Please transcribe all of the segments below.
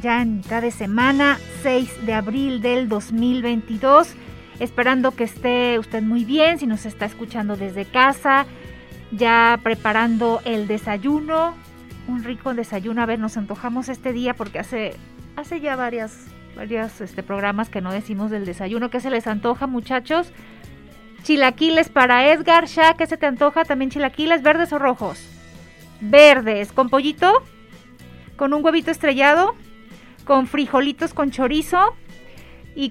ya en mitad de semana, 6 de abril del 2022. Esperando que esté usted muy bien, si nos está escuchando desde casa, ya preparando el desayuno, un rico desayuno. A ver, nos antojamos este día porque hace, hace ya varias, varios este, programas que no decimos del desayuno. ¿Qué se les antoja, muchachos? Chilaquiles para Edgar, ya, ¿qué se te antoja? También chilaquiles, verdes o rojos. Verdes, con pollito, con un huevito estrellado, con frijolitos con chorizo y,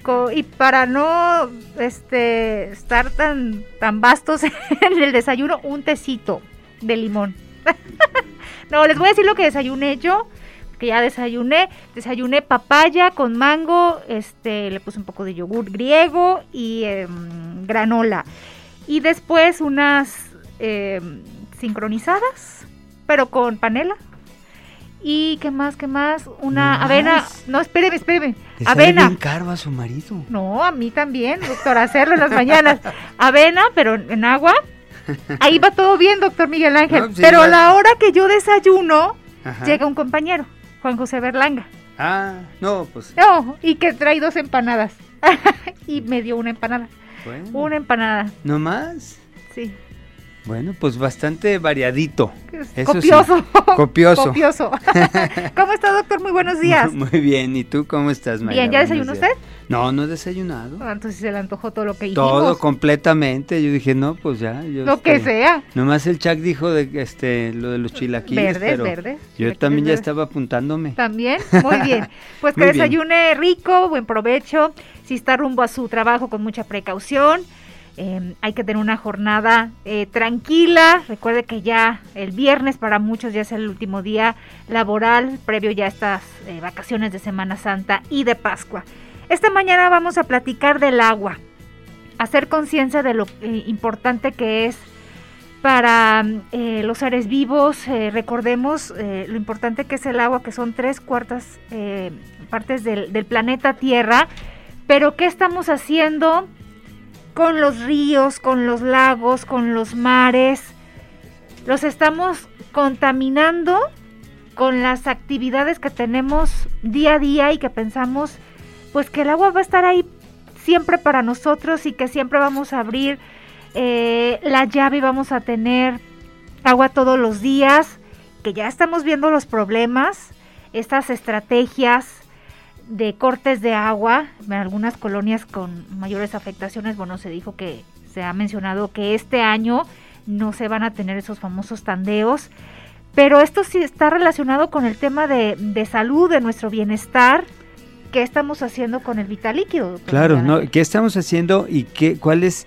para no este, estar tan, tan en el desayuno, un tecito de limón. no, les voy a decir lo que desayuné yo que ya desayuné. Desayuné papaya con mango, este, le puse un poco de yogur griego y em, granola. Y después unas em, sincronizadas, pero con panela. ¿Y qué más? ¿Qué más? Una avena. No, espéreme, espéreme. avena. bien caro a su marido. No, a mí también, doctor, hacerlo en las mañanas. Avena, pero en agua. Ahí va todo bien, doctor Miguel Ángel. pero a la hora que yo desayuno, llega un compañero. Juan José Berlanga. Ah, no, pues. No, y que trae dos empanadas. y me dio una empanada. Bueno. Una empanada. ¿No más? Sí. Bueno, pues bastante variadito. Eso copioso. Copioso. Copioso. ¿Cómo está, doctor? Muy buenos días. Muy bien. ¿Y tú cómo estás, María? Bien, ¿ya desayunó usted? No, no he desayunado. Ah, entonces se le antojó todo lo que hicimos. Todo completamente. Yo dije, no, pues ya. lo que este, sea. Nomás el Chuck dijo de este lo de los chilaquiles. Verdes, pero verdes. Yo también ya estaba apuntándome. También, muy bien. Pues que desayune rico, buen provecho. Si está rumbo a su trabajo con mucha precaución. Em, hay que tener una jornada eh, tranquila. Recuerde que ya el viernes para muchos ya es el último día laboral, previo ya a estas eh, vacaciones de Semana Santa y de Pascua. Esta mañana vamos a platicar del agua, hacer conciencia de lo eh, importante que es para los seres vivos. Recordemos lo importante que es el agua, que son tres cuartas partes del, planeta Tierra. Pero ¿qué estamos haciendo con los ríos, con los lagos, con los mares? Los estamos contaminando con las actividades que tenemos día a día y que pensamos pues que el agua va a estar ahí siempre para nosotros y que siempre vamos a abrir eh, la llave y vamos a tener agua todos los días, que ya estamos viendo los problemas, estas estrategias de cortes de agua en algunas colonias con mayores afectaciones, bueno, se dijo que se ha mencionado que este año no se van a tener esos famosos tandeos, pero esto sí está relacionado con el tema de, de salud, de nuestro bienestar, qué estamos haciendo con el vital líquido. Claro, ¿no? ¿qué estamos haciendo y qué, cuál es,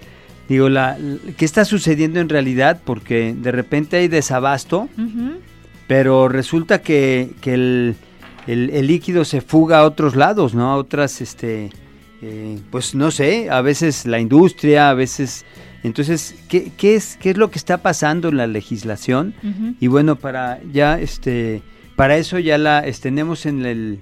digo, la, qué está sucediendo en realidad? Porque de repente hay desabasto, pero resulta que, que el, el, líquido se fuga a otros lados, ¿no? A otras, este, eh, pues no sé, a veces la industria, a veces... Entonces, ¿qué, qué, es, ¿qué es lo que está pasando en la legislación? Y bueno, para ya, este para eso ya la tenemos en el,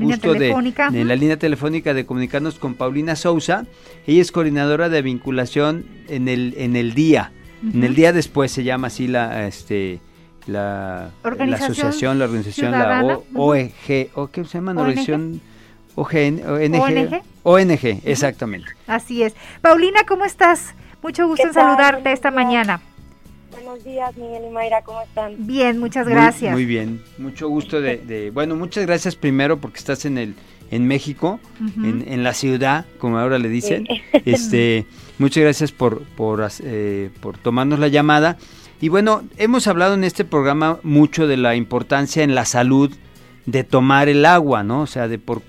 gusto de en la línea telefónica de comunicarnos con Paulina Sousa. Ella es coordinadora de vinculación en el en el día. En el día después se llama así la este la, la asociación, la organización, la OEG, o qué se llama, ONG. organización ONG, ONG, ONG, exactamente. Así es. Paulina, ¿cómo estás? Mucho gusto en saludarte esta mañana. Buenos días, Miguel y Mayra, ¿cómo están? Bien, muchas gracias. Muy, bien, mucho gusto de, bueno, muchas gracias primero porque estás en el en México, en, la ciudad, como ahora le dicen. Este, muchas gracias por por, eh, por tomarnos la llamada. Y bueno, hemos hablado en este programa mucho de la importancia en la salud de tomar el agua, ¿no? O sea, de por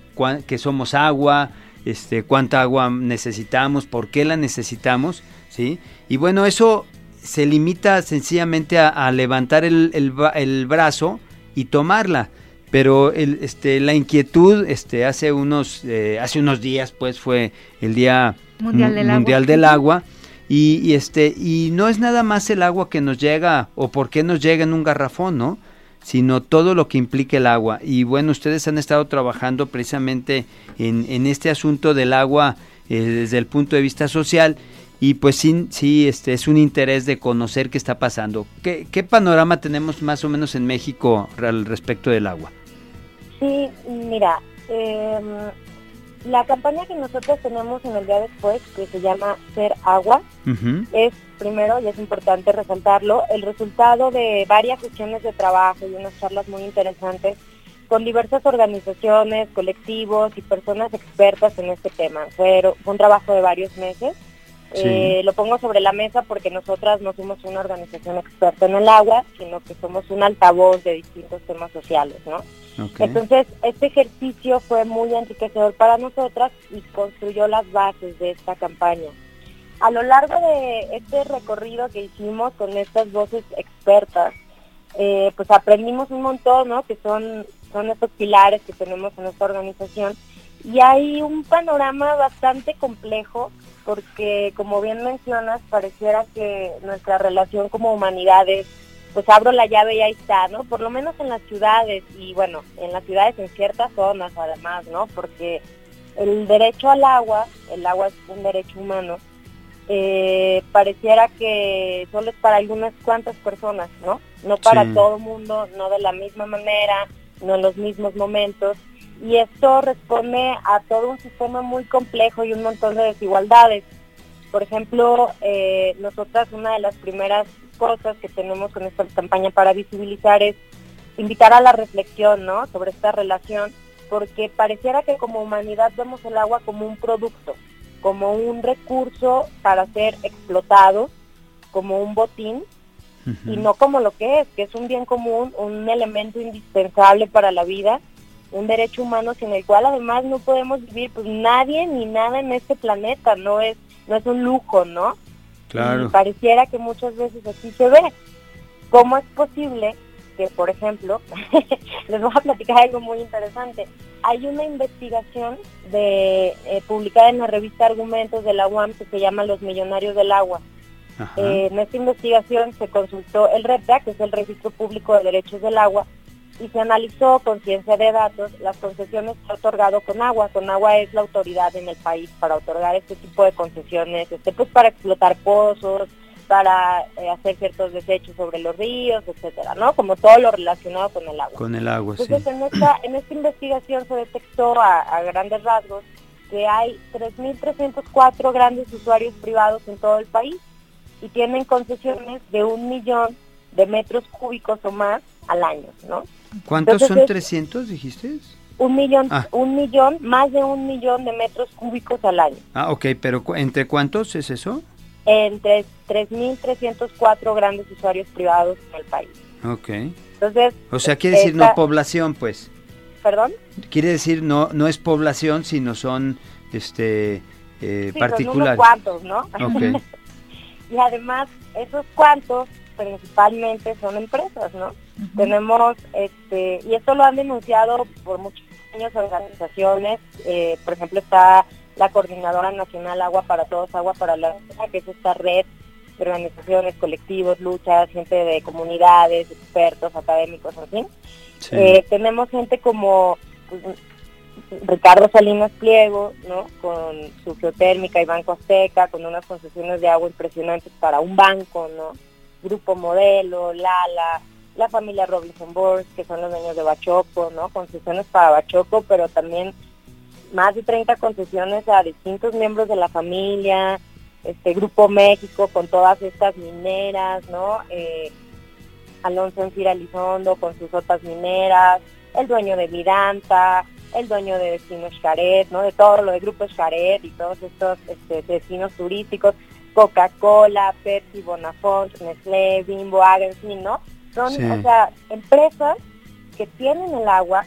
qué somos agua, este, cuánta agua necesitamos, por qué la necesitamos, ¿sí? Y bueno, eso se limita sencillamente a, levantar el, brazo y tomarla. pero el, este, la inquietud este, hace, unos, eh, hace unos días pues fue el Día Mundial del Mundial Agua. Del agua y, este, y no es nada más el agua que nos llega o por qué nos llega en un garrafón, ¿no? sino todo lo que implica el agua. Y bueno, ustedes han estado trabajando precisamente en, en este asunto del agua eh, desde el punto de vista social y pues sí, sí este, es un interés de conocer qué está pasando. ¿Qué, qué panorama tenemos más o menos en México al respecto del agua? Sí, mira, eh, la campaña que nosotros tenemos en el día después, que se llama Ser Agua, es primero, y es importante resaltarlo, el resultado de varias sesiones de trabajo y unas charlas muy interesantes con diversas organizaciones, colectivos y personas expertas en este tema. Fue, un trabajo de varios meses. Eh, lo pongo sobre la mesa porque nosotras no somos una organización experta en el agua, sino que somos un altavoz de distintos temas sociales, ¿no? Entonces, este ejercicio fue muy enriquecedor para nosotras y construyó las bases de esta campaña. A lo largo de este recorrido que hicimos con estas voces expertas, eh, pues aprendimos un montón, ¿no? Que son, son estos pilares que tenemos en esta organización. Y hay un panorama bastante complejo porque, como bien mencionas, pareciera que nuestra relación como humanidades pues abro la llave y ahí está, ¿no? Por lo menos en las ciudades y bueno, en las ciudades en ciertas zonas además, ¿no? Porque el derecho al agua, el agua es un derecho humano, eh, pareciera que solo es para algunas cuantas personas, ¿no? No para todo el mundo, no de la misma manera, no en los mismos momentos. Y esto responde a todo un sistema muy complejo y un montón de desigualdades. Por ejemplo, eh, nosotras una de las primeras cosas que tenemos con esta campaña para visibilizar es invitar a la reflexión, ¿no? Sobre esta relación, porque pareciera que como humanidad vemos el agua como un producto, como un recurso para ser explotado, como un botín, y no como lo que es, que es un bien común, un elemento indispensable para la vida, un derecho humano sin el cual además no podemos vivir, pues nadie ni nada en este planeta, no es, no es un lujo, ¿no? Claro. pareciera que muchas veces así se ve. ¿Cómo es posible que, por ejemplo, les voy a platicar algo muy interesante? Hay una investigación de eh, publicada en la revista Argumentos de la UAM que se llama Los Millonarios del Agua. Eh, en esta investigación se consultó el REPDA, que es el Registro Público de Derechos del Agua, y se analizó con ciencia de datos las concesiones que ha otorgado con agua. Con agua es la autoridad en el país para otorgar este tipo de concesiones, este, pues para explotar pozos, para eh, hacer ciertos desechos sobre los ríos, etcétera, ¿no? Como todo lo relacionado con el agua. Con el agua, Entonces, en esta, en esta investigación se detectó a, a grandes rasgos que hay 3.304 grandes usuarios privados en todo el país y tienen concesiones de un millón de metros cúbicos o más al año, ¿no? ¿Cuántos son 300, dijiste? Un millón, ah. un millón, más de un millón de metros cúbicos al año. Ah, ok, pero ¿entre cuántos es eso? Entre 3.304 grandes usuarios privados en el país. Ok. Entonces... O sea, quiere decir no población, pues. ¿Perdón? Quiere decir no no es población, sino son este eh, sí, particulares. Son cuantos, ¿no? Ok. y además, esos cuantos principalmente son empresas, ¿no? Tenemos, este, y esto lo han denunciado por muchas organizaciones, eh, por ejemplo está la Coordinadora Nacional Agua para Todos, Agua para la que es esta red de organizaciones, colectivos, luchas, gente de comunidades, expertos, académicos, en fin. Eh, tenemos gente como pues, Ricardo Salinas Pliego, ¿no? Con su geotérmica y Banco Azteca, con unas concesiones de agua impresionantes para un banco, ¿no? Grupo Modelo, Lala, la familia Robinson Bourse, que son los dueños de Bachoco, ¿no? Concesiones para Bachoco, pero también más de 30 concesiones a distintos miembros de la familia, este Grupo México con todas estas mineras, ¿no? Eh, Alonso Encira Lizondo con sus otras mineras, el dueño de Vidanta, el dueño de Destinos Xaret, ¿no? De todo lo de Grupo Xaret y todos estos este, destinos turísticos. Coca-Cola, Pepsi, Bonafont, Nestlé, Bimbo, Agency, ¿no? Son, o sea, empresas que tienen el agua,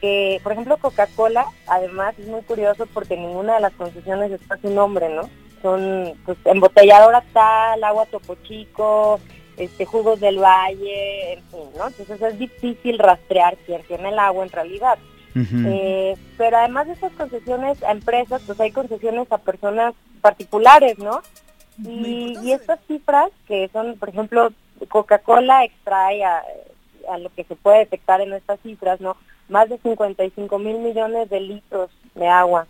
que, por ejemplo, Coca-Cola, además es muy curioso porque ninguna de las concesiones está su nombre, ¿no? Son, pues, embotelladora tal, agua Topo Chico, este, jugos del valle, en fin, ¿no? Entonces es difícil rastrear quién tiene el agua en realidad. Eh, pero además de esas concesiones a empresas, pues hay concesiones a personas particulares, ¿no? Y, estas cifras que son, por ejemplo, Coca-Cola extrae a, lo que se puede detectar en estas cifras, ¿no? Más de 55 mil millones de litros de agua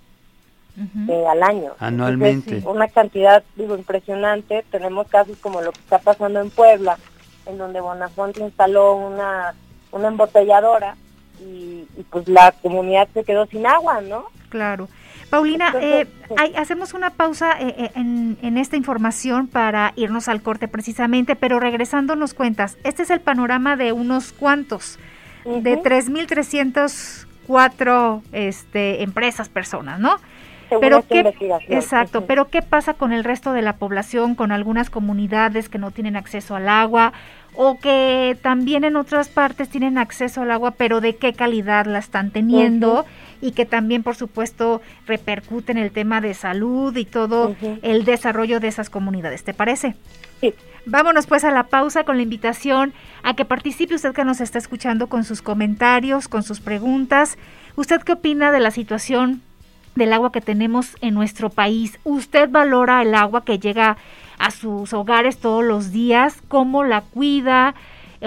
eh, al año. Anualmente. una cantidad, digo, impresionante. Tenemos casos como lo que está pasando en Puebla, en donde Bonafonte instaló una, una embotelladora y, pues la comunidad se quedó sin agua, ¿no? Claro. Paulina, eh, hacemos una pausa eh, eh, en, en, esta información para irnos al corte precisamente, pero regresando nos cuentas, este es el panorama de unos cuantos, de 3.304 este, empresas, personas, ¿no? pero qué, exacto, pero ¿qué pasa con el resto de la población, con algunas comunidades que no tienen acceso al agua o que también en otras partes tienen acceso al agua, pero de qué calidad la están teniendo y que también, por supuesto, repercute en el tema de salud y todo el desarrollo de esas comunidades. ¿Te parece? Sí. Vámonos pues a la pausa con la invitación a que participe usted que nos está escuchando con sus comentarios, con sus preguntas. ¿Usted qué opina de la situación del agua que tenemos en nuestro país? ¿Usted valora el agua que llega a sus hogares todos los días, cómo la cuida,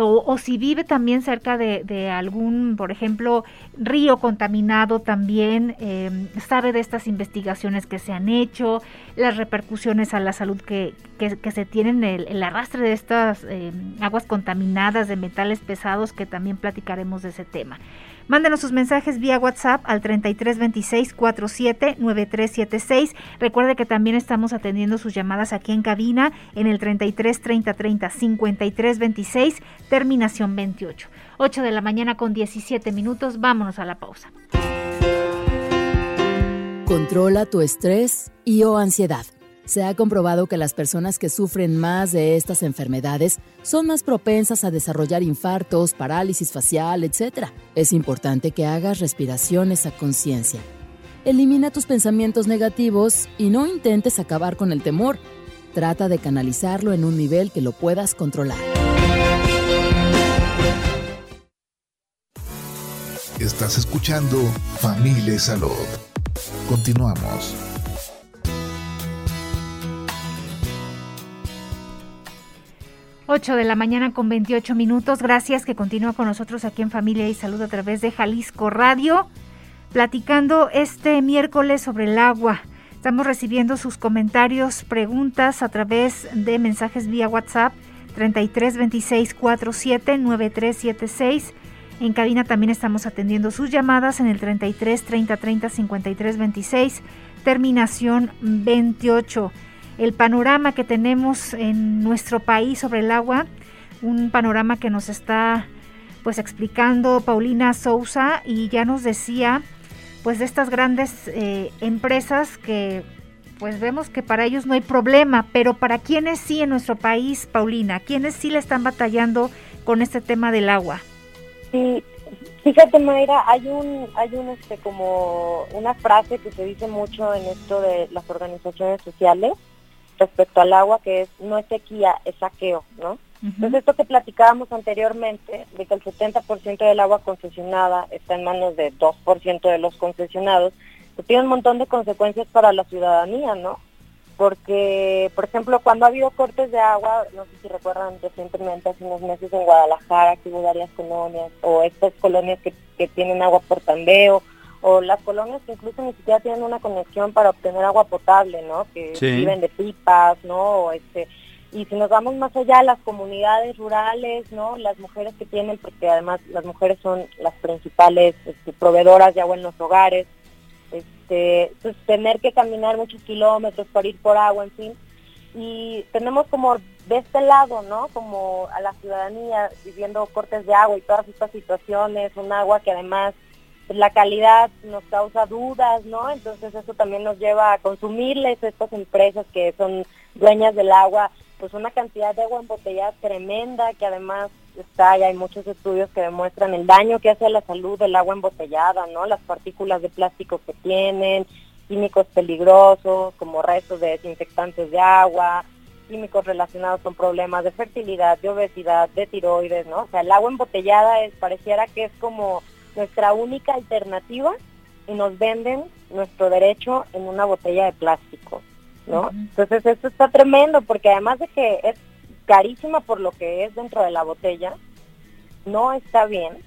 o, si vive también cerca de, algún, por ejemplo, río contaminado también, em, sabe de estas investigaciones que se han hecho, las repercusiones a la salud que, que, se tienen, el, el, arrastre de estas em, aguas contaminadas, de metales pesados, que también platicaremos de ese tema. Mándenos sus mensajes vía WhatsApp al 3326 47 9376. Recuerde que también estamos atendiendo sus llamadas aquí en cabina en el 33 30 30 53 26, terminación 28. 8 de la mañana con 17 minutos. Vámonos a la pausa. Controla tu estrés y o ansiedad. Se ha comprobado que las personas que sufren más de estas enfermedades son más propensas a desarrollar infartos, parálisis facial, etc. Es importante que hagas respiraciones a conciencia. Elimina tus pensamientos negativos y no intentes acabar con el temor. Trata de canalizarlo en un nivel que lo puedas controlar. Estás escuchando Familia Salud. Continuamos. 8 de la mañana con 28 minutos. Gracias que continúa con nosotros aquí en Familia y Salud a través de Jalisco Radio, platicando este miércoles sobre el agua. Estamos recibiendo sus comentarios, preguntas a través de mensajes vía WhatsApp 33 26 47 9376. En cabina también estamos atendiendo sus llamadas en el 33 30 30 53 26, terminación 28 el panorama que tenemos en nuestro país sobre el agua, un panorama que nos está pues explicando Paulina Sousa y ya nos decía pues de estas grandes eh, empresas que pues vemos que para ellos no hay problema, pero para quienes sí en nuestro país, Paulina, quienes sí le están batallando con este tema del agua. Sí, fíjate Mayra, hay un, hay un este como una frase que se dice mucho en esto de las organizaciones sociales, respecto al agua, que es no es sequía, es saqueo, ¿no? Entonces esto que platicábamos anteriormente, de que el 70% del agua concesionada está en manos de 2% de los concesionados, pues tiene un montón de consecuencias para la ciudadanía, ¿no? Porque, por ejemplo, cuando ha habido cortes de agua, no sé si recuerdan recientemente, hace unos meses en Guadalajara, que hubo varias colonias, o estas colonias que, que tienen agua por tandeo, o las colonias que incluso ni siquiera tienen una conexión para obtener agua potable, ¿no? Que viven de pipas, ¿no? este, y si nos vamos más allá, las comunidades rurales, ¿no? Las mujeres que tienen, porque además las mujeres son las principales este, proveedoras de agua en los hogares, este, pues tener que caminar muchos kilómetros para ir por agua, en fin. Y tenemos como de este lado, ¿no? Como a la ciudadanía viviendo cortes de agua y todas estas situaciones, un agua que además pues, la calidad nos causa dudas, ¿no? Entonces eso también nos lleva a consumirles estas empresas que son dueñas del agua, pues una cantidad de agua embotellada tremenda que además está y hay muchos estudios que demuestran el daño que hace a la salud del agua embotellada, ¿no? Las partículas de plástico que tienen, químicos peligrosos como restos de desinfectantes de agua, químicos relacionados con problemas de fertilidad, de obesidad, de tiroides, ¿no? O sea, el agua embotellada es, pareciera que es como nuestra única alternativa y nos venden nuestro derecho en una botella de plástico, ¿no? Entonces esto está tremendo porque además de que es carísima por lo que es dentro de la botella, no está bien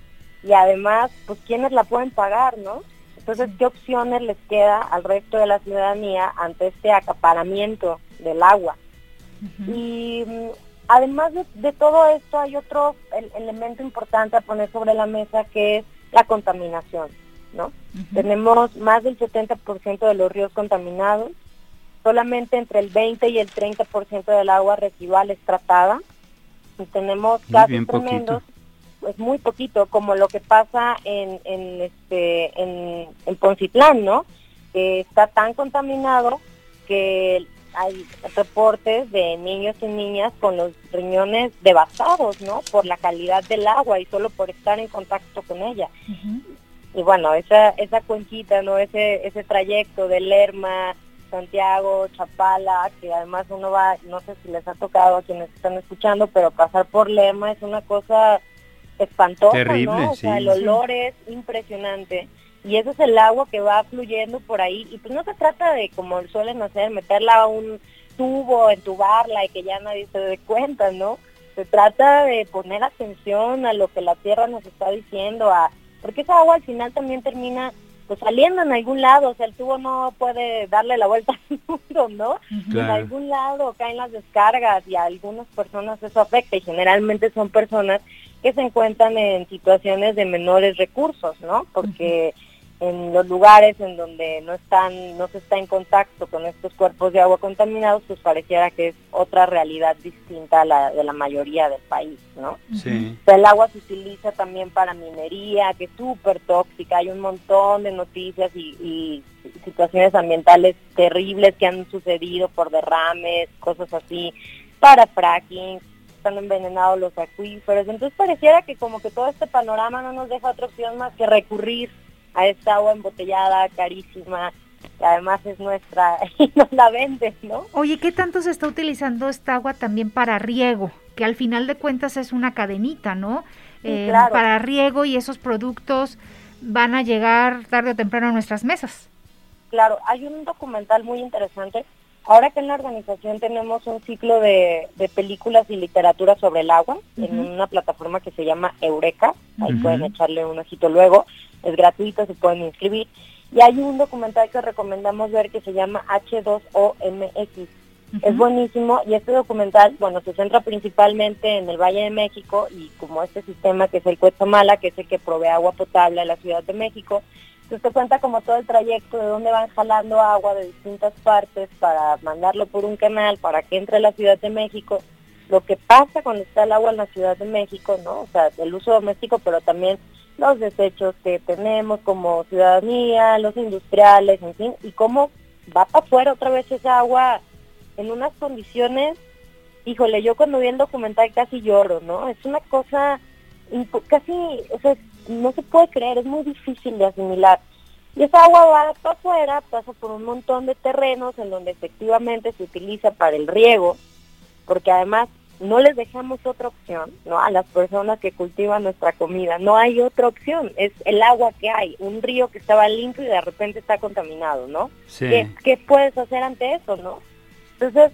y además, pues, ¿quiénes la pueden pagar, no? Entonces, ¿qué opciones les queda al resto de la ciudadanía ante este acaparamiento del agua? Y mm, además de, todo esto, hay otro elemento importante a poner sobre la mesa que es la contaminación, ¿no? Tenemos más del 70% de los ríos contaminados, solamente entre el 20 y el 30% del agua residual es tratada, y tenemos casos tremendos es muy poquito, como lo que pasa en, en, este, en, en Poncitlán, ¿no? Que está tan contaminado que hay reportes de niños y niñas con los riñones devastados, ¿no? Por la calidad del agua y solo por estar en contacto con ella. Y bueno, esa esa cuenquita, ¿no? Ese ese trayecto de Lerma, Santiago, Chapala, que además uno va, no sé si les ha tocado a quienes están escuchando, pero pasar por Lerma es una cosa espantosa, ¿no? O sea, el olor es impresionante. Y eso es el agua que va fluyendo por ahí. Y pues no se trata de, como suelen hacer, meterla a un tubo, entubarla y que ya nadie se dé cuenta, ¿no? Se trata de poner atención a lo que la tierra nos está diciendo, a porque esa agua al final también termina pues saliendo en algún lado, o sea, el tubo no puede darle la vuelta al mundo, ¿no? En algún lado caen las descargas y a algunas personas eso afecta y generalmente son personas que se encuentran en situaciones de menores recursos, ¿no? Porque en los lugares en donde no están, no se está en contacto con estos cuerpos de agua contaminados, pues pareciera que es otra realidad distinta a la de la mayoría del país, ¿no? Sí. el agua se utiliza también para minería, que es súper tóxica, hay un montón de noticias y, y situaciones ambientales terribles que han sucedido por derrames, cosas así, para fracking, están envenenados los acuíferos. Entonces pareciera que como que todo este panorama no nos deja otra opción más que recurrir a esta agua embotellada, carísima, que además es nuestra y nos la venden, ¿no? Oye, ¿qué tanto se está utilizando esta agua también para riego? Que al final de cuentas es una cadenita, ¿no? Eh, para riego y esos productos van a llegar tarde o temprano a nuestras mesas. Claro, hay un documental muy interesante Ahora que en la organización tenemos un ciclo de, películas y literatura sobre el agua en una plataforma que se llama Eureka, ahí pueden echarle un ojito luego, es gratuito, se pueden inscribir. Y hay un documental que recomendamos ver que se llama H2OMX. Es buenísimo y este documental, bueno, se centra principalmente en el Valle de México y como este sistema que es el Cuetzamala, que es el que provee agua potable a la Ciudad de México, entonces te cuenta como todo el trayecto de dónde van jalando agua de distintas partes para mandarlo por un canal para que entre a la Ciudad de México. Lo que pasa cuando está el agua en la Ciudad de México, ¿no? O sea, el uso doméstico, pero también los desechos que tenemos como ciudadanía, los industriales, en fin, y cómo va para afuera otra vez esa agua en unas condiciones, híjole, yo cuando vi el documental casi lloro, ¿no? Es una cosa casi, o sea, no se puede creer, es muy difícil de asimilar. Y esa agua va para afuera, pasa por un montón de terrenos en donde efectivamente se utiliza para el riego, porque además no les dejamos otra opción, ¿no? A las personas que cultivan nuestra comida, no hay otra opción, es el agua que hay, un río que estaba limpio y de repente está contaminado, ¿no? ¿Qué, ¿Qué, puedes hacer ante eso, no? Entonces,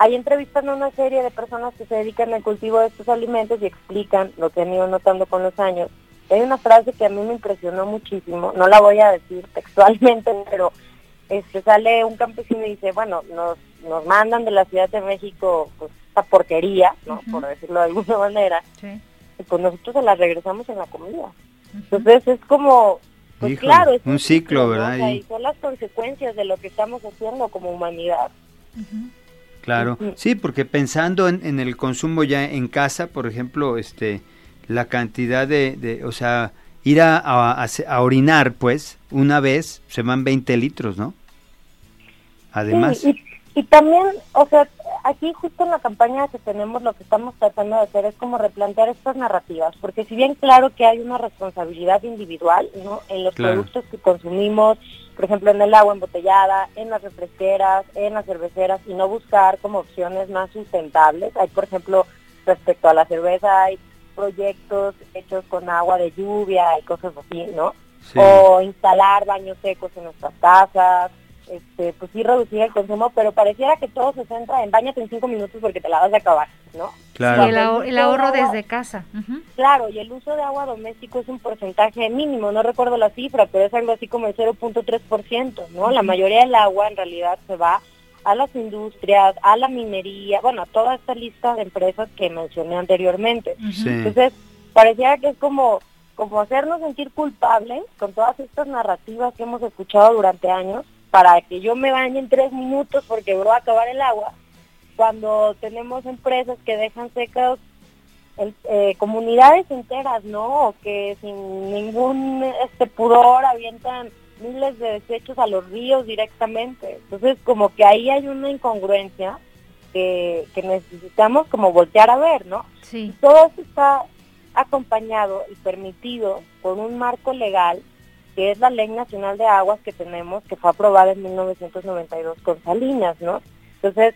Ahí entrevistan a una serie de personas que se dedican al cultivo de estos alimentos y explican lo que han ido notando con los años. Hay una frase que a mí me impresionó muchísimo, no la voy a decir textualmente, pero este sale un campesino y dice, bueno, nos, nos mandan de la Ciudad de México pues, esta porquería, ¿no? Por decirlo de alguna manera, y pues nosotros se la regresamos en la comida. Entonces es como, pues claro, es un, ciclo, ¿verdad? y son las consecuencias de lo que estamos haciendo como humanidad. Claro, sí, porque pensando en, el consumo ya en casa, por ejemplo, este, la cantidad de, o sea, ir a, a, orinar, pues, una vez se van 20 litros, ¿no? Además. Y, también, o sea, aquí justo en la campaña que tenemos lo que estamos tratando de hacer es como replantear estas narrativas, porque si bien claro que hay una responsabilidad individual ¿no? en los productos que consumimos, por ejemplo en el agua embotellada, en las refresqueras, en las cerveceras, y no buscar como opciones más sustentables. Hay, por ejemplo, respecto a la cerveza, hay proyectos hechos con agua de lluvia y cosas así, ¿no? O instalar baños secos en nuestras casas, este, pues sí reducir el consumo, pero pareciera que todo se centra en bañate en cinco minutos porque te la vas a acabar, ¿no? Claro. Y el, ahorro desde casa. Claro, y el uso de agua doméstico es un porcentaje mínimo, no recuerdo la cifra, pero es algo así como el 0.3%, ¿no? La mayoría del agua en realidad se va a las industrias, a la minería, bueno, a toda esta lista de empresas que mencioné anteriormente. Entonces, pareciera que es como como hacernos sentir culpables con todas estas narrativas que hemos escuchado durante años para que yo me bañe en tres minutos porque voy a acabar el agua, cuando tenemos empresas que dejan secas eh, comunidades enteras, ¿no? O que sin ningún este pudor avientan miles de desechos a los ríos directamente. Entonces, como que ahí hay una incongruencia que, que necesitamos como voltear a ver, ¿no? Sí. Todo esto está acompañado y permitido por un marco legal que es la Ley Nacional de Aguas que tenemos, que fue aprobada en 1992 con Salinas, ¿no? Entonces,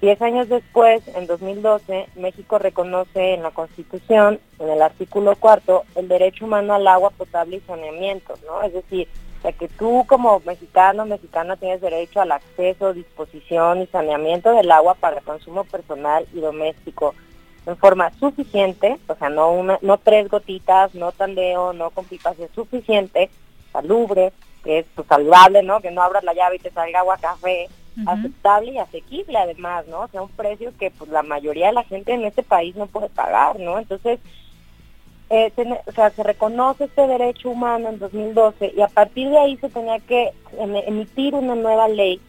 diez años después, en 2012, México reconoce en la Constitución, en el artículo cuarto, el derecho humano al agua potable y saneamiento, ¿no? Es decir, que tú como mexicano, mexicana tienes derecho al acceso, disposición y saneamiento del agua para consumo personal y doméstico en forma suficiente, o sea, no una, no tres gotitas, no tandeo, no con pipas, es suficiente salubre, que es pues, saludable, ¿no? Que no abras la llave y te salga agua, café, aceptable y asequible además, ¿no? O sea, un precio que pues la mayoría de la gente en este país no puede pagar, ¿no? Entonces, eh, o sea, se reconoce este derecho humano en 2012 y a partir de ahí se tenía que emitir una nueva ley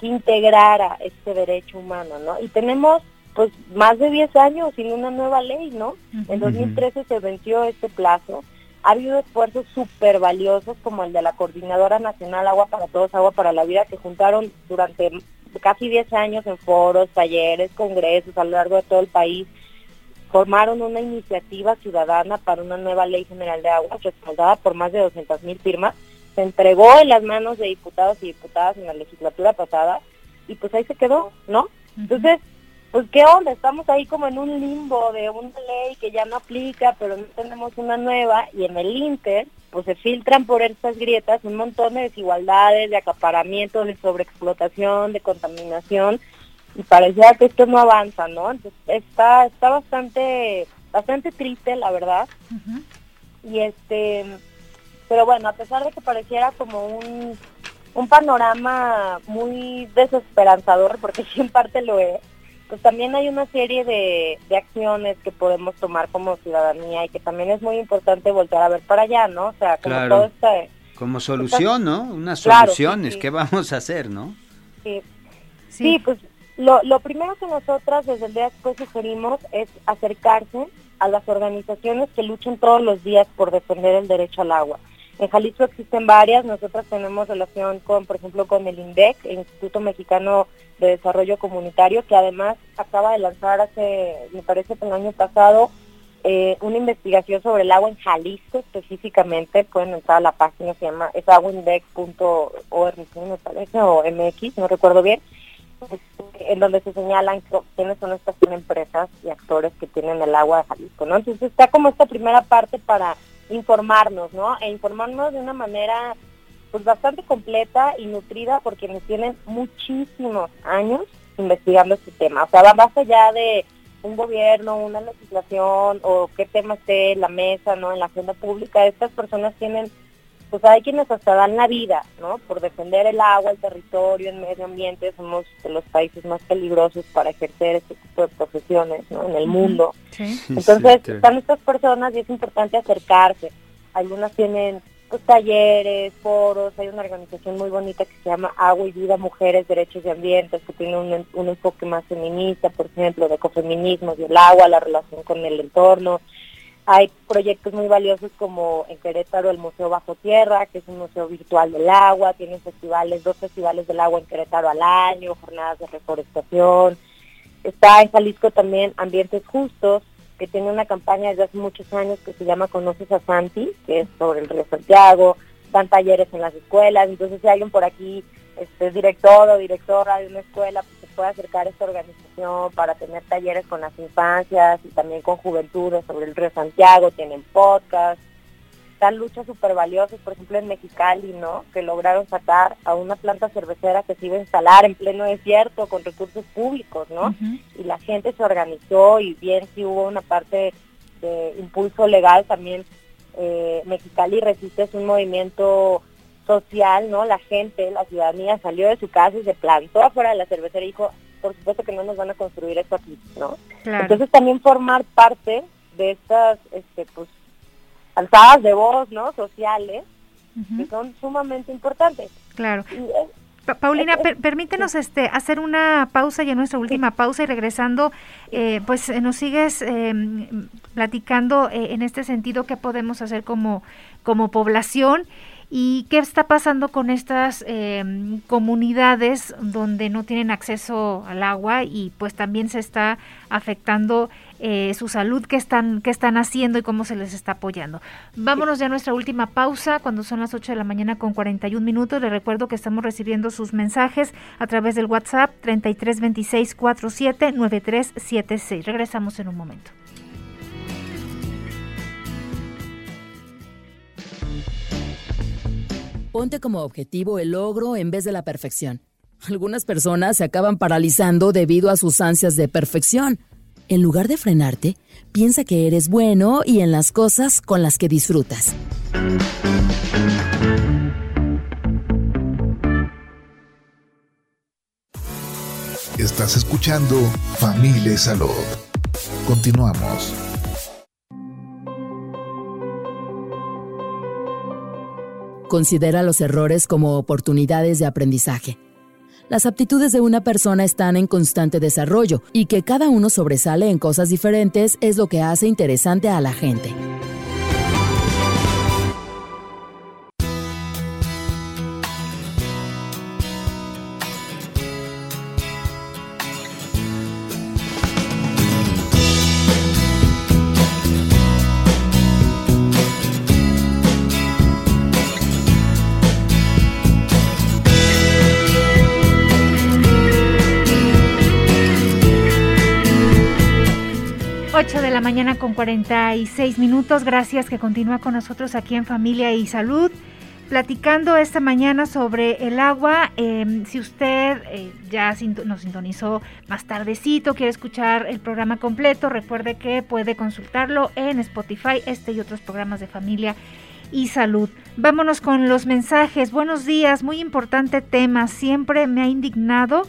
que integrara este derecho humano, ¿no? Y tenemos pues más de 10 años sin una nueva ley, ¿no? En 2013 se venció este plazo ha habido esfuerzos súper valiosos como el de la Coordinadora Nacional Agua para Todos, Agua para la Vida, que juntaron durante casi 10 años en foros, talleres, congresos a lo largo de todo el país. Formaron una iniciativa ciudadana para una nueva ley general de aguas respaldada por más de 200 mil firmas. Se entregó en las manos de diputados y diputadas en la legislatura pasada y pues ahí se quedó, ¿no? Entonces, pues qué onda, estamos ahí como en un limbo de una ley que ya no aplica, pero no tenemos una nueva y en el Inter pues se filtran por estas grietas un montón de desigualdades, de acaparamiento, de sobreexplotación, de contaminación y parecía que esto no avanza, ¿no? Entonces está está bastante bastante triste, la verdad. Y este pero bueno, a pesar de que pareciera como un un panorama muy desesperanzador, porque sí en parte lo es, pues también hay una serie de, acciones que podemos tomar como ciudadanía y que también es muy importante voltear a ver para allá, ¿no? O sea, como todo este... Como solución, ¿no? Unas soluciones, ¿qué vamos a hacer, no? Sí, sí. pues lo, lo primero que nosotras desde el día después sugerimos es acercarse a las organizaciones que luchan todos los días por defender el derecho al agua. En Jalisco existen varias, nosotras tenemos relación con, por ejemplo, con el INDEC, el Instituto Mexicano de Desarrollo Comunitario, que además acaba de lanzar hace, me parece que el año pasado, eh, una investigación sobre el agua en Jalisco específicamente, pueden entrar a la página, se llama es me parece, o MX, no recuerdo bien, en donde se señalan quiénes son estas empresas y actores que tienen el agua de Jalisco, ¿no? Entonces está como esta primera parte para informarnos, ¿no? E informarnos de una manera pues bastante completa y nutrida porque nos tienen muchísimos años investigando este tema. O sea, va más allá de un gobierno, una legislación o qué tema esté en la mesa, ¿no? En la agenda pública, estas personas tienen, pues hay quienes hasta dan la vida, ¿no? Por defender el agua, el territorio, el medio ambiente, somos de los países más peligrosos para ejercer este tipo de profesiones, ¿no? En el mundo. Entonces, están estas personas y es importante acercarse. Algunas tienen pues, talleres, foros, hay una organización muy bonita que se llama Agua y Vida Mujeres, Derechos y Ambientes, que tiene un, enfoque más feminista, por ejemplo, de ecofeminismo, del agua, la relación con el entorno. Hay proyectos muy valiosos como en Querétaro el Museo Bajo Tierra, que es un museo virtual del agua, tienen festivales, dos festivales del agua en Querétaro al año, jornadas de reforestación. Está en Jalisco también Ambientes Justos, que tiene una campaña desde hace muchos años que se llama Conoces a Santi, que es sobre el río Santiago, dan talleres en las escuelas, entonces si alguien por aquí este, es director o directora de una escuela, pues se puede acercar a esta organización para tener talleres con las infancias y también con juventudes sobre el río Santiago, tienen podcast, están luchas súper valiosas, por ejemplo en Mexicali, ¿no? Que lograron sacar a una planta cervecera que se iba a instalar en pleno desierto con recursos públicos, ¿no? Y la gente se organizó y bien si hubo una parte de impulso legal también. Eh, Mexicali Resiste es un movimiento social, ¿no? La gente, la ciudadanía salió de su casa y se plantó afuera de la cervecera y dijo, por supuesto que no nos van a construir esto aquí, ¿no? Entonces también formar parte de estas, este, pues, alzadas de voz, ¿no? Sociales, que son sumamente importantes. Claro. Paulina, permítenos este hacer una pausa ya nuestra última pausa y regresando, eh, pues eh, nos sigues em, platicando eh, en este sentido qué podemos hacer como como población ¿Y qué está pasando con estas em, comunidades donde no tienen acceso al agua y pues también se está afectando eh, su salud? ¿Qué están, ¿Qué están haciendo y cómo se les está apoyando? Vámonos ya a nuestra última pausa cuando son las 8 de la mañana con 41 minutos. Les recuerdo que estamos recibiendo sus mensajes a través del WhatsApp 3326479376. Regresamos en un momento. Ponte como objetivo el logro en vez de la perfección. Algunas personas se acaban paralizando debido a sus ansias de perfección. En lugar de frenarte, piensa que eres bueno y en las cosas con las que disfrutas. Estás escuchando Familia Salud. Continuamos. Considera los errores como oportunidades de aprendizaje. Las aptitudes de una persona están en constante desarrollo y que cada uno sobresale en cosas diferentes es lo que hace interesante a la gente. 8 de la mañana con 46 minutos. Gracias que continúa con nosotros aquí en Familia y Salud. Platicando esta mañana sobre el agua, em, si usted eh, ya nos sintonizó más tardecito, quiere escuchar el programa completo, recuerde que puede consultarlo en Spotify, este y otros programas de familia y salud. Vámonos con los mensajes. Buenos días, muy importante tema. Siempre me ha indignado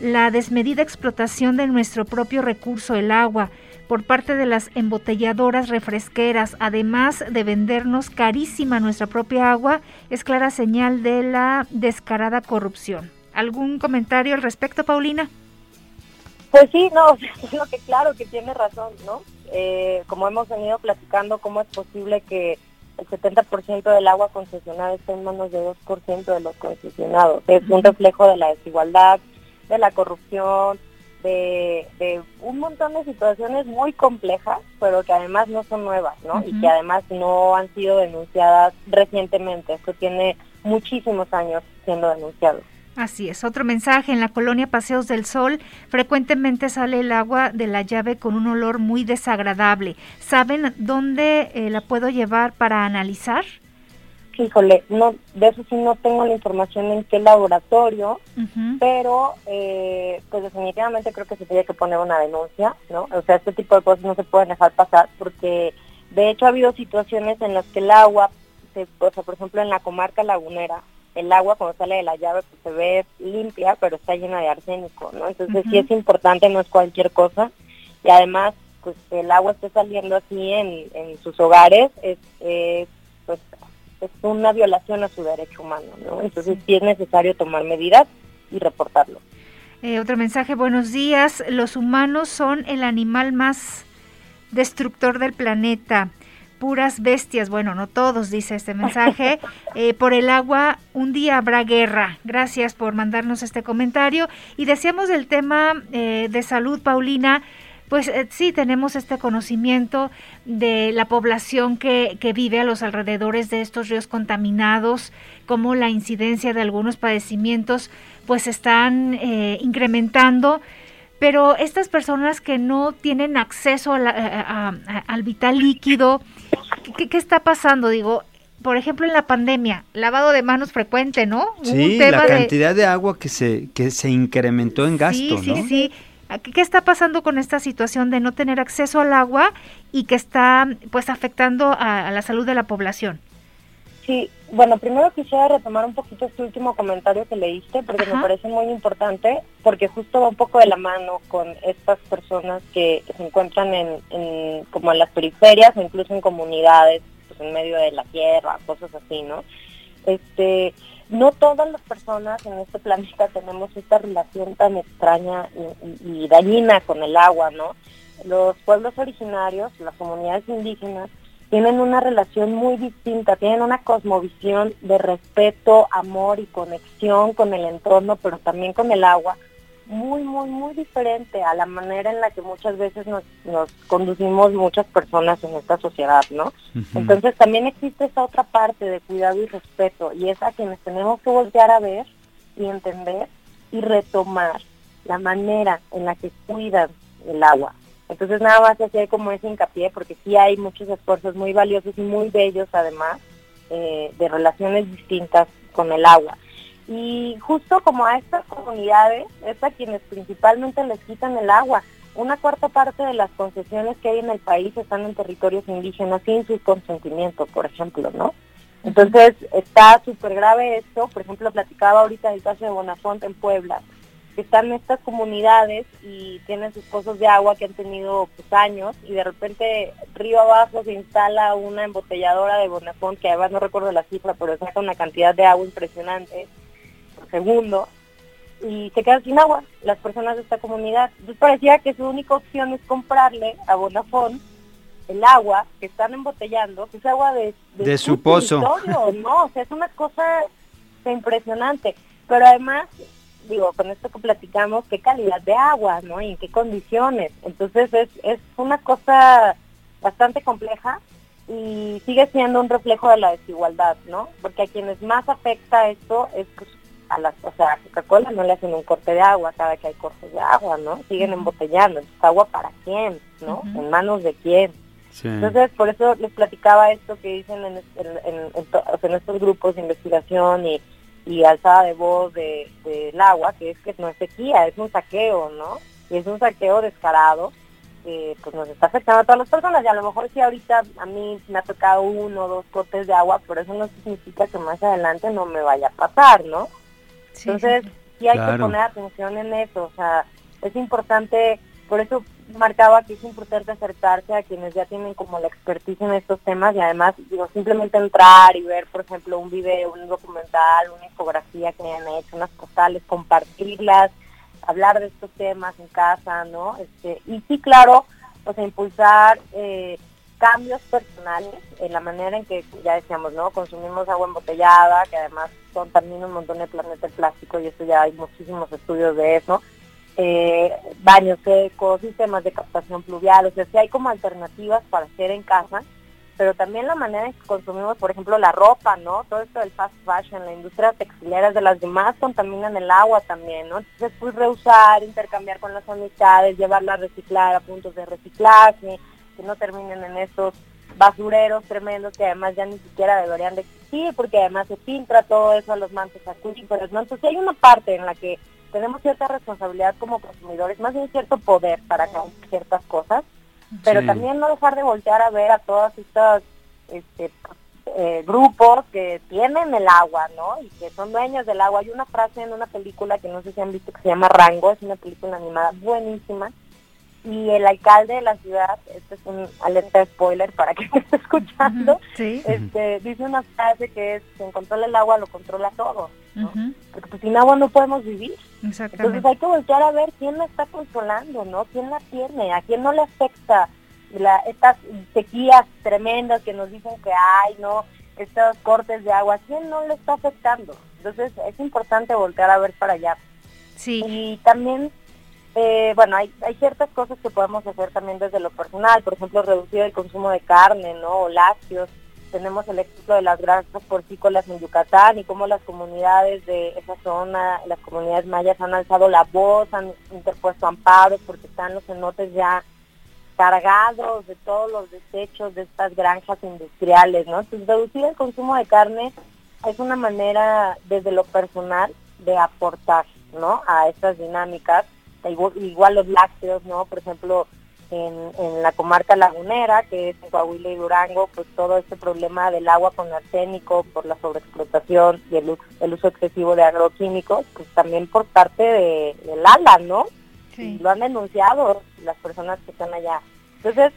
la desmedida explotación de nuestro propio recurso, el agua por parte de las embotelladoras refresqueras, además de vendernos carísima nuestra propia agua, es clara señal de la descarada corrupción. ¿Algún comentario al respecto, Paulina? Pues sí, no, creo que claro que tiene razón, ¿no? Eh, como hemos venido platicando, ¿cómo es posible que el 70% del agua concesionada esté en manos de 2% de los concesionados? Es un reflejo de la desigualdad, de la corrupción, de, un montón de situaciones muy complejas, pero que además no son nuevas, ¿no? Y que además no han sido denunciadas recientemente. Esto tiene muchísimos años siendo denunciado. Así es. Otro mensaje, en la colonia Paseos del Sol frecuentemente sale el agua de la llave con un olor muy desagradable. ¿Saben dónde eh, la puedo llevar para analizar? Híjole, no, de eso sí no tengo la información en qué laboratorio, pero eh, pues definitivamente creo que se tiene que poner una denuncia, ¿no? O sea, este tipo de cosas no se pueden dejar pasar porque de hecho ha habido situaciones en las que el agua, se, o sea, por ejemplo en la comarca lagunera, el agua cuando sale de la llave pues se ve limpia, pero está llena de arsénico, ¿no? Entonces sí es importante, no es cualquier cosa, y además pues el agua esté saliendo así en, en sus hogares es, es pues es una violación a su derecho humano, ¿no? Entonces sí es necesario tomar medidas y reportarlo. Eh, otro mensaje, buenos días. Los humanos son el animal más destructor del planeta. puras bestias, bueno, no todos, dice este mensaje, eh, por el agua un día habrá guerra. Gracias por mandarnos este comentario. Y decíamos del tema eh, de salud, Paulina, pues eh, sí tenemos este conocimiento de la población que, que, vive a los alrededores de estos ríos contaminados, como la incidencia de algunos padecimientos pues están incrementando pero estas personas que no tienen acceso al vital líquido, ¿qué, está pasando? Digo, por ejemplo, en la pandemia, lavado de manos frecuente, ¿no? Sí, la cantidad de... agua que se, que se incrementó en gasto, sí, Sí, sí, ¿Qué está pasando con esta situación de no tener acceso al agua y que está pues afectando a la salud de la población? Sí, bueno, primero quisiera retomar un poquito este último comentario que leíste, porque me parece muy importante, porque justo va un poco de la mano con estas personas que, se encuentran en, como en las periferias, o incluso en comunidades, pues en medio de la tierra, cosas así, ¿no? Este, no todas las personas en este planeta tenemos esta relación tan extraña y dañina con el agua, ¿no? Los pueblos originarios, las comunidades indígenas, tienen una relación muy distinta, tienen una cosmovisión de respeto, amor y conexión con el entorno, pero también con el agua, muy, muy, muy diferente a la manera en la que muchas veces nos, conducimos muchas personas en esta sociedad, ¿no? Entonces también existe esa otra parte de cuidado y respeto, y es a quienes tenemos que voltear a ver y entender y retomar la manera en la que cuidan el agua, entonces nada más hacía como ese hincapié porque sí hay muchos esfuerzos muy valiosos y muy bellos además eh, de relaciones distintas con el agua. Y justo como a estas comunidades, es a quienes principalmente les quitan el agua. Una cuarta parte de las concesiones que hay en el país están en territorios indígenas sin su consentimiento, por ejemplo, ¿no? Entonces está súper grave esto. Por ejemplo, platicaba ahorita del caso de Bonafonte en Puebla, que están estas comunidades y tienen sus pozos de agua que han tenido pues, años y de repente río abajo se instala una embotelladora de Bonafont que además no recuerdo la cifra, pero saca una cantidad de agua impresionante segundo y se quedan sin agua las personas de esta comunidad. Entonces parecía que su única opción es comprarle a Bonafont el agua que están embotellando, que es agua de, de, su, pozo. No, o sea, es una cosa impresionante. Pero además digo, con esto que platicamos, qué calidad de agua, ¿no? Y en qué condiciones. Entonces es, es una cosa bastante compleja y sigue siendo un reflejo de la desigualdad, ¿no? Porque a quienes más afecta esto es pues, a las, o sea, a Coca-Cola no le hacen un corte de agua cada que hay cortes de agua, ¿no? Siguen embotellando. Entonces, ¿agua para quién? ¿No? ¿En manos de quién? Entonces, por eso les platicaba esto que dicen en, en, en estos grupos de investigación y y alzada de voz del de, agua, que es que no es sequía, es un saqueo, ¿no? Y es un saqueo descarado que pues nos está afectando a todas las personas y a lo mejor si ahorita a mí me ha tocado uno o dos cortes de agua, pero eso no significa que más adelante no me vaya a pasar, ¿no? Entonces sí hay que poner atención en eso, o sea, es importante, por eso marcaba que es importante acercarse a quienes ya tienen como la expertise en estos temas y además digo simplemente entrar y ver por ejemplo un video, un documental, una infografía que hayan hecho, unas postales, compartirlas, hablar de estos temas en casa, ¿no? Este, y sí claro, pues impulsar eh, cambios personales en la manera en que ya decíamos, ¿no? Consumimos agua embotellada, que además son también un montón de planetas plástico y esto ya hay muchísimos estudios de eso eh, baños secos, sistemas de captación pluvial, o sea, si hay como alternativas para hacer en casa, pero también la manera en que consumimos, por ejemplo, la ropa, ¿no? Todo esto del fast fashion, la industria textilera de las demás contaminan el agua también, ¿no? Entonces, pues reusar, intercambiar con las amistades, llevarla a reciclar a puntos de reciclaje, que no terminen en estos basureros tremendos que además ya ni siquiera deberían de existir, porque además se filtra todo eso a los mantos acuíferos, ¿no? Entonces hay una parte en la que tenemos cierta responsabilidad como consumidores, más bien cierto poder para ciertas cosas, pero también no dejar de voltear a ver a todos estos este, eh, grupos que tienen el agua, ¿no? Y que son dueños del agua. Hay una frase en una película que no sé si han visto que se llama Rango, es una película animada buenísima, y el alcalde de la ciudad, este es un alerta spoiler para que esté escuchando, este, dice una frase que es, si controla el agua, lo controla todo, Porque pues, sin agua no podemos vivir. Entonces hay que voltear a ver quién la está controlando, ¿no? ¿Quién la tiene? ¿A quién no le afecta la, estas sequías tremendas que nos dicen que hay, ¿no? Estos cortes de agua, ¿quién no le está afectando? Entonces es importante voltear a ver para allá. Sí. Y también, eh, bueno, hay, hay ciertas cosas que podemos hacer también desde lo personal, por ejemplo, reducir el consumo de carne, ¿no? O lácteos, tenemos el ejemplo de las granjas porcícolas en Yucatán y cómo las comunidades de esa zona, las comunidades mayas han alzado la voz, han interpuesto amparos porque están los cenotes ya cargados de todos los desechos de estas granjas industriales, ¿no? Entonces, reducir el consumo de carne es una manera desde lo personal de aportar, ¿no? A estas dinámicas, igual, igual los lácteos, ¿no? Por ejemplo, en, la comarca lagunera, que es en Coahuila y Durango, pues todo este problema del agua con arsénico por la sobreexplotación y el, uso excesivo de agroquímicos, pues también por parte de, del ALA, ¿no? Lo han denunciado las personas que están allá. Entonces,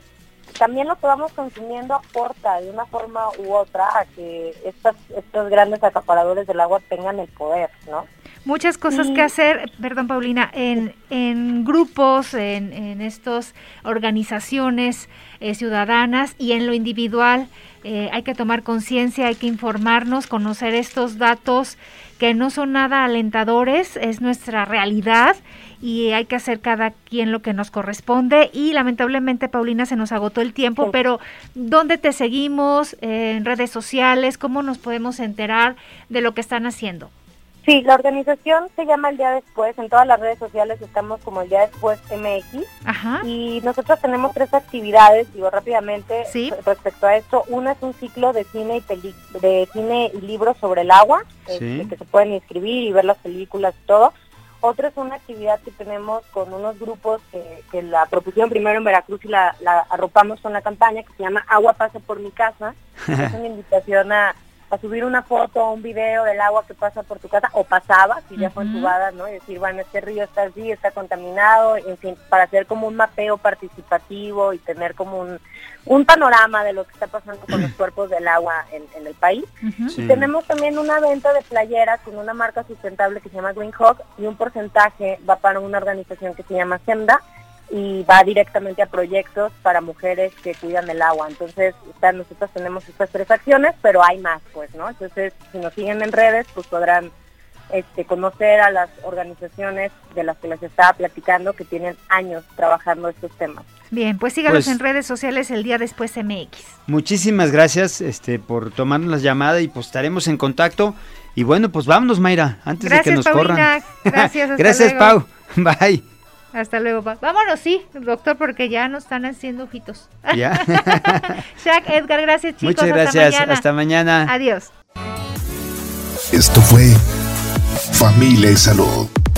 también lo que vamos consumiendo aporta de una forma u otra a que estas, estos grandes acaparadores del agua tengan el poder, ¿no? Muchas cosas que hacer, perdón Paulina, en, en grupos, en, en estas organizaciones eh, ciudadanas y en lo individual. Eh, hay que tomar conciencia, hay que informarnos, conocer estos datos que no son nada alentadores, es nuestra realidad y hay que hacer cada quien lo que nos corresponde. Y lamentablemente, Paulina, se nos agotó el tiempo, pero ¿dónde te seguimos? en redes sociales, ¿cómo nos podemos enterar de lo que están haciendo? Sí, la organización se llama El Día Después. En todas las redes sociales estamos como El Día Después MX. Ajá. Y nosotros tenemos tres actividades, digo rápidamente, respecto a esto. Una es un ciclo de cine y de cine y libros sobre el agua, este, que se pueden inscribir y ver las películas y todo. Otra es una actividad que tenemos con unos grupos que, la propusieron primero en Veracruz y la, la arropamos con la campaña que se llama Agua pasa por mi casa. es una invitación a a subir una foto o un video del agua que pasa por tu casa, o pasaba, si ya fue entubada, ¿no? Y decir, bueno, este río está así, está contaminado, en fin, para hacer como un mapeo participativo y tener como un, un panorama de lo que está pasando con los cuerpos del agua en, el país. Y tenemos también una venta de playeras con una marca sustentable que se llama Green Hawk y un porcentaje va para una organización que se llama Semda, y va directamente a proyectos para mujeres que cuidan el agua. Entonces, nosotros tenemos estas tres acciones, pero hay más, pues, ¿no? Entonces, si nos siguen en redes, pues podrán este, conocer a las organizaciones de las que les estaba platicando que tienen años trabajando estos temas. Bien, pues síganos pues en redes sociales el día después MX. Muchísimas gracias este, por tomarnos la llamada y pues estaremos en contacto. Y bueno, pues vámonos, Mayra, antes de que nos corran. Gracias, Gracias, Pau. Bye. Hasta luego. Vámonos, sí, doctor, porque ya nos están haciendo ojitos. Ya. Shaq, Edgar, gracias, chicos. Muchas gracias. Hasta mañana. Adiós. Esto fue Familia y Salud.